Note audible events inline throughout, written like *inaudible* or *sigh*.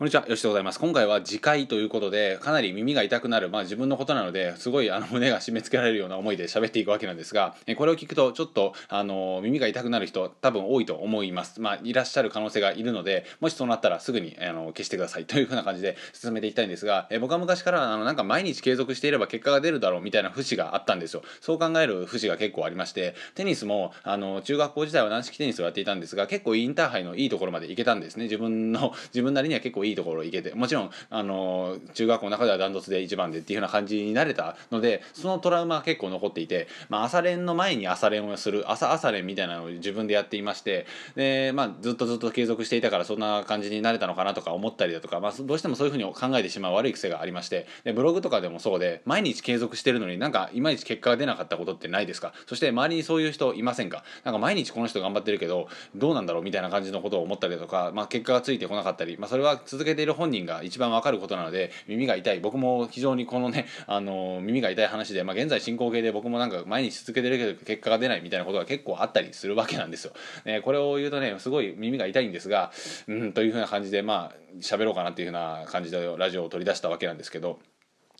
こんにちは、よしでございます。今回は次回ということで、かなり耳が痛くなる、まあ自分のことなので、すごいあの胸が締め付けられるような思いで喋っていくわけなんですが、えこれを聞くと、ちょっと、あの、耳が痛くなる人、多分多いと思います。まあ、いらっしゃる可能性がいるので、もしそうなったらすぐに、あの、消してくださいというふうな感じで進めていきたいんですが、え僕は昔から、あの、なんか毎日継続していれば結果が出るだろうみたいな節があったんですよ。そう考える節が結構ありまして、テニスも、あの、中学校時代は軟式テニスをやっていたんですが、結構インターハイのいいところまで行けたんですね。自分の、自分なりには結構いいいいところ行けて。もちろんあの中学校の中ではダントツで一番でっていうような感じになれたのでそのトラウマが結構残っていて、まあ、朝練の前に朝練をする朝朝練みたいなのを自分でやっていましてで、まあ、ずっとずっと継続していたからそんな感じになれたのかなとか思ったりだとか、まあ、どうしてもそういうふうに考えてしまう悪い癖がありましてでブログとかでもそうで毎日継続してるのになんかいまいち結果が出なかったことってないですか？そして周りにそういう人いませんか？なんか毎日この人頑張ってるけどどうなんだろう？みたいな感じのことを思ったりとか、まあ、結果がついてこなかったり、まあ、それは続続けている本人が一番わかることなので耳が痛い僕も非常にこのね *laughs* あの耳が痛い話で、まあ、現在進行形で僕もなんか毎日続けてるけど結果が出ないみたいなことが結構あったりするわけなんですよ。ね、これを言うとねすごい耳が痛いんですがうんというふうな感じでまあ喋ろうかなっていうふうな感じでラジオを取り出したわけなんですけど。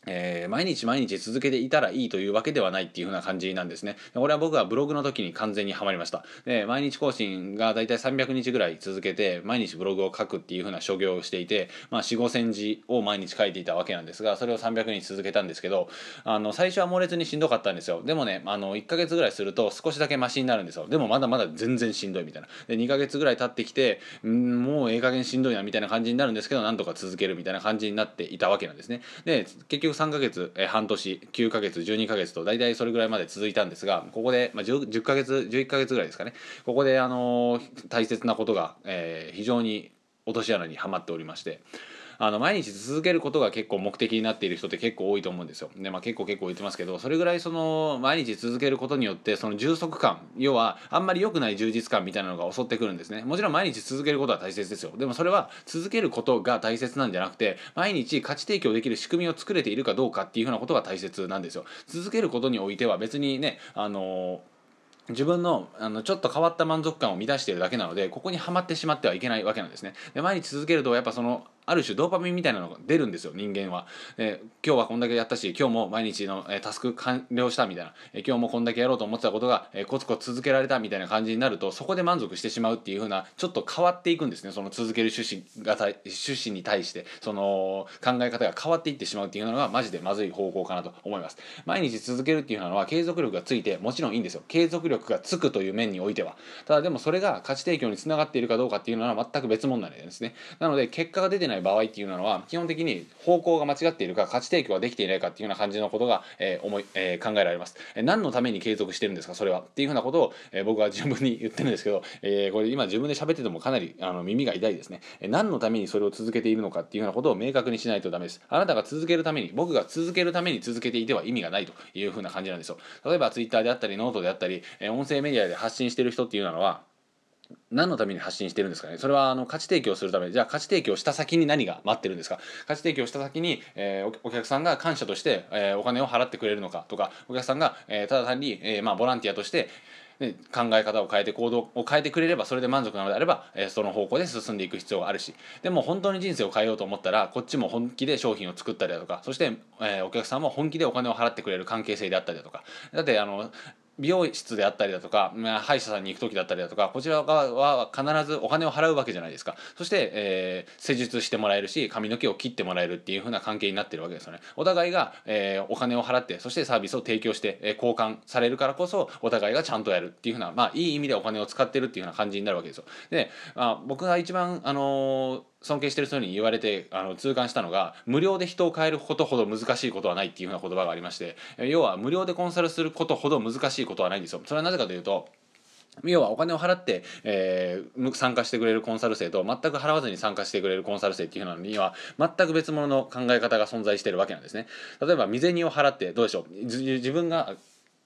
えー、毎日毎日続けていたらいいというわけではないっていう風な感じなんですね。これは僕はブログの時に完全にはまりました。で毎日更新がだいたい300日ぐらい続けて毎日ブログを書くっていう風な所業をしていて、まあ、4 5千字を毎日書いていたわけなんですがそれを300日続けたんですけどあの最初は猛烈にしんどかったんですよ。でもねあの1ヶ月ぐらいすると少しだけマシになるんですよ。でもまだまだ全然しんどいみたいな。で2ヶ月ぐらい経ってきてんもうええ加減しんどいなみたいな感じになるんですけどなんとか続けるみたいな感じになっていたわけなんですね。で結局3ヶ月、え半年9ヶ月12ヶ月と大体それぐらいまで続いたんですがここで、まあ、10, 10ヶ月11ヶ月ぐらいですかね。ここで、あの大切なことが、えー、非常に落とし穴にはまっておりましてあの毎日続けることが結構目的になっている人って結構多いと思うんですよ。でまあ結構結構言ってますけどそれぐらいその毎日続けることによってその充足感要はあんまり良くない充実感みたいなのが襲ってくるんですね。もちろん毎日続けることは大切ですよ。でもそれは続けることが大切なんじゃなくて毎日価値提供できる仕組みを作れているかどうかっていうふうなことが大切なんですよ。続けることにおいては別にねあの自分のあのちょっと変わった満足感を満たしているだけなのでここにはまってしまってはいけないわけなんですねで毎日続けるとやっぱそのある種ドーパミンみたいなのが出るんですよ人間は、えー、今日はこんだけやったし今日も毎日の、えー、タスク完了したみたいな、えー、今日もこんだけやろうと思ってたことが、えー、コツコツ続けられたみたいな感じになるとそこで満足してしまうっていう風なちょっと変わっていくんですねその続ける趣旨が趣旨に対して。その考え方が変わっていってしまうっていうのがマジでまずい方向かなと思います。毎日続けるっていうのは継続力がついてもちろんいいんですよ。継続力がつくという面においては。ただでもそれが価値提供につながっているかどうかっていうのは全く別問題なんですね。なので結果が出てない場合っていうのは基本的に方向が間違っているか価値提供ができていないかっていうような感じのことが、えー思いえー、考えられます、え、何のために継続してるんですか？それは。っていうふうなことを、えー、僕は自分に言ってるんですけど、えー、これ今自分で喋っててもかなりあの耳が痛いですね、えー、何のためにそれを続けているのかっていうようなことを明確にしないとダメです。あなたが続けるために僕が続けるために続けていては意味がないというふうな感じなんですよ。例えば Twitter であったりノートであったり、えー、音声メディアで発信してる人っていうのは何のために発信してるんですかね？それはあの価値提供するため。じゃあ価値提供した先に何が待ってるんですか？価値提供した先に、えー、お客さんが感謝として、えー、お金を払ってくれるのかとかお客さんが、えー、ただ単に、えまあ、ボランティアとしてで考え方を変えて行動を変えてくれればそれで満足なのであれば、え、その方向で進んでいく必要があるし。でも本当に人生を変えようと思ったらこっちも本気で商品を作ったりだとかそして、え、お客さんも本気でお金を払ってくれる関係性であったりだとか。だってあの美容室であったりだとか、まあ、歯医者さんに行く時だったりだとかこちら側は必ずお金を払うわけじゃないですか。そして、えー、施術してもらえるし髪の毛を切ってもらえるっていう風な関係になってるわけですよね。お互いが、えー、お金を払ってそしてサービスを提供して、えー、交換されるからこそお互いがちゃんとやるっていう風なまあいい意味でお金を使ってるっていう風な感じになるわけですよ。で、まあ、僕が一番あのー尊敬してる人に言われてあの痛感したのが無料で人を変えることほど難しいことはないっていうふうな言葉がありまして要は無料でコンサルすることほど難しいことはないんですよそれはなぜかというと要はお金を払って、えー、参加してくれるコンサル生と全く払わずに参加してくれるコンサル生っていうのには全く別物の考え方が存在してるわけなんですね。例えば未銭を払ってどうでしょう自分が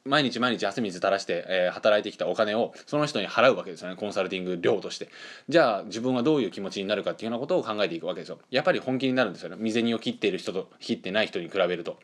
毎日毎日汗水垂らして、えー、働いてきたお金をその人に払うわけですよねコンサルティング料として。じゃあ自分はどういう気持ちになるかっていうようなことを考えていくわけですよ。やっぱり本気になるんですよね。未銭を切っている人と切ってない人に比べると。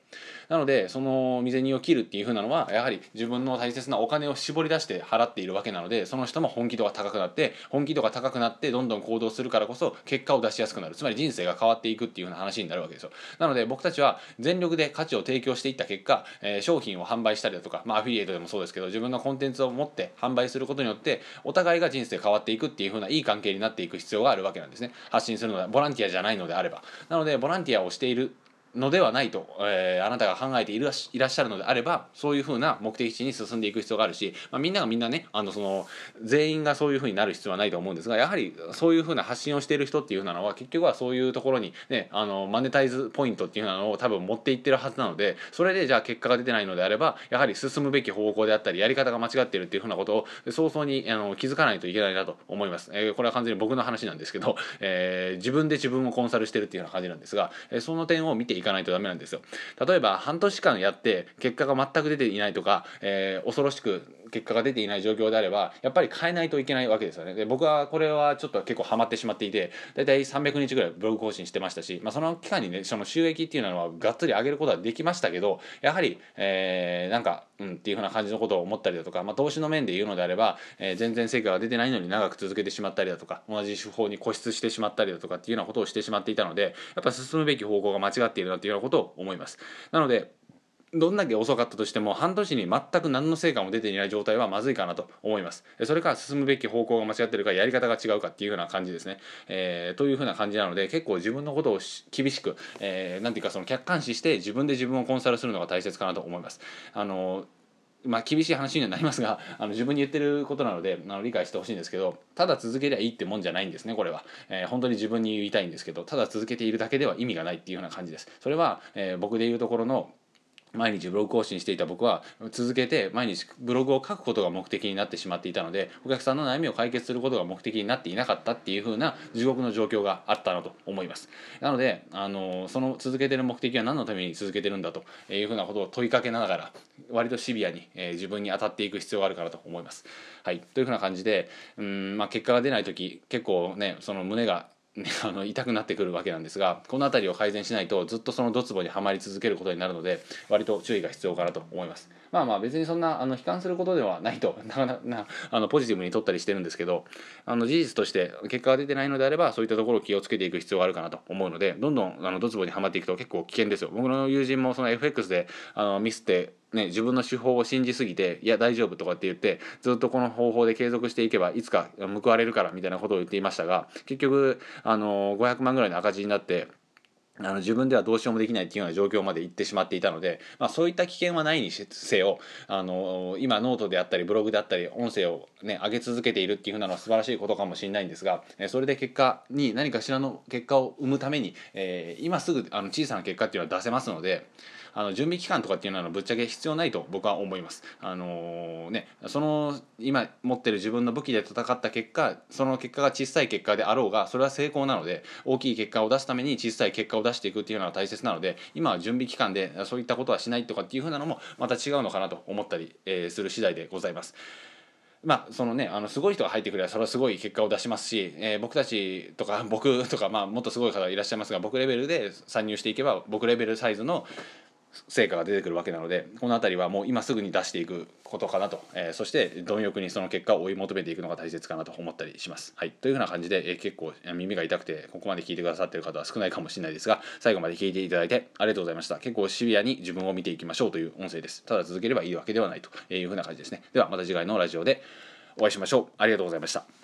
なのでその未銭を切るっていうふうなのはやはり自分の大切なお金を絞り出して払っているわけなのでその人も本気度が高くなって本気度が高くなってどんどん行動するからこそ結果を出しやすくなる。つまり人生が変わっていくっていうふうな話になるわけですよ。なので僕たちは全力で価値を提供していった結果、えー、商品を販売したりだとか、まあ、アフィリエイトでもそうですけど自分のコンテンツを持って販売することによってお互いが人生変わっていくっていう風ないい関係になっていく必要があるわけなんですね。発信するのはボランティアじゃないのであれば。なのでボランティアをしているのではないと、えー、あなたが考えていらっしゃるのであればそういうふうな目的地に進んでいく必要があるし、まあ、みんながみんなねあのその全員がそういうふうになる必要はないと思うんですがやはりそういうふうな発信をしている人っていうのは結局はそういうところに、ね、あのマネタイズポイントっていうのを多分持っていってるはずなのでそれでじゃあ結果が出てないのであればやはり進むべき方向であったりやり方が間違っているっていうふうなことを早々にあの気づかないといけないなと思います。えー、これは完全に僕の話なんですけど、えー、自分で自分をコンサルしてるっていうような感じなんですが、えー、その点を見ていかないとダメなんですよ。例えば半年間やって結果が全く出ていないとか、えー、恐ろしく結果が出ていない状況であればやっぱり変えないといけないわけですよね。で僕はこれはちょっと結構ハマってしまっていて大体300日ぐらいブログ更新してましたし、まあ、その期間にねその収益っていうのはがっつり上げることはできましたけどやはり、えー、なんかうんっていうふうな感じのことを思ったりだとか、まあ、投資の面で言うのであれば、えー、全然成果が出てないのに長く続けてしまったりだとか同じ手法に固執してしまったりだとかっていうようなことをしてしまっていたのでやっぱ進むべき方向が間違っているなっていうようなことを思います。なのでどんだけ遅かったとしても半年に全く何の成果も出ていない状態はまずいかなと思います。それから進むべき方向が間違ってるかやり方が違うかっていうような感じですね、えー、というふうな感じなので結構自分のことを厳しく、えー、なんていうかその客観視して自分で自分をコンサルするのが大切かなと思います。あのまあ、厳しい話にはなりますがあの自分に言ってることなのであの理解してほしいんですけどただ続けりゃいいってもんじゃないんですねこれは、えー、本当に自分に言いたいんですけどただ続けているだけでは意味がないっていうような感じです。それは、えー、僕で言うところの毎日ブログ更新していた僕は続けて毎日ブログを書くことが目的になってしまっていたのでお客さんの悩みを解決することが目的になっていなかったっていう風な地獄の状況があったなと思います。なのであのその続けてる目的は何のために続けてるんだという風なことを問いかけながら割とシビアに、えー、自分に当たっていく必要があるかなと思います。はい。という風な感じでうん、まあ、結果が出ない時結構ねその胸が、*laughs* あの痛くなってくるわけなんですがこの辺りを改善しないとずっとそのドツボにはまり続けることになるので割と注意が必要かなと思います。まあまあ別にそんなあの悲観することではないと *laughs* なかなかあのポジティブに取ったりしてるんですけどあの事実として結果が出てないのであればそういったところを気をつけていく必要があるかなと思うのでどんどんあのドツボにはまっていくと結構危険ですよ。僕の友人もその FX であのミスってね、自分の手法を信じすぎていや大丈夫とかって言ってずっとこの方法で継続していけばいつか報われるからみたいなことを言っていましたが結局あの500万ぐらいの赤字になってあの自分ではどうしようもできないっていうような状況まで行ってしまっていたので、まあ、そういった危険はないにせよあの今ノートであったりブログであったり音声を、ね、上げ続けているっていうふうなのは素晴らしいことかもしれないんですがそれで結果に何かしらの結果を生むために、えー、今すぐあの小さな結果っていうのは出せますので。あの準備期間とかっていうのはぶっちゃけ必要ないと僕は思います。あのー、ね、その今持ってる自分の武器で戦った結果その結果が小さい結果であろうがそれは成功なので大きい結果を出すために小さい結果を出していくっていうのは大切なので今は準備期間でそういったことはしないとかっていうふうなのもまた違うのかなと思ったり、えー、する次第でございます。まあそのねあのすごい人が入ってくればそれはすごい結果を出しますし、えー、僕たちとか僕とか、まあ、もっとすごい方いらっしゃいますが僕レベルで参入していけば僕レベルサイズの成果が出てくるわけなのでこの辺りはもう今すぐに出していくことかなと、えー、そして貪欲にその結果を追い求めていくのが大切かなと思ったりします。はい、というふうな感じで、えー、結構耳が痛くてここまで聞いてくださっている方は少ないかもしれないですが最後まで聞いていただいてありがとうございました。結構シビアに自分を見ていきましょうという音声です。ただ続ければいいわけではないというふうな感じですね。ではまた次回のラジオでお会いしましょう。ありがとうございました。